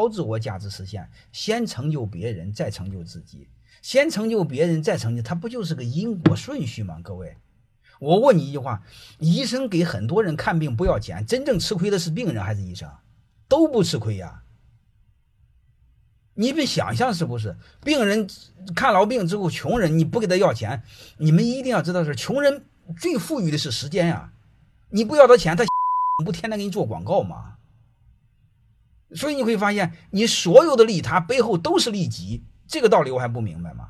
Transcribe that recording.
高自我价值实现，先成就别人，再成就自己。先成就别人，再成就，他不就是个因果顺序吗？各位，我问你一句话：医生给很多人看病不要钱，真正吃亏的是病人还是医生？都不吃亏呀。你们想象是不是？病人看老病之后，穷人你不给他要钱，你们一定要知道是穷人最富裕的是时间呀。你不要他钱，他 不天天给你做广告吗？所以你会发现，你所有的利他背后都是利己，这个道理我还不明白吗？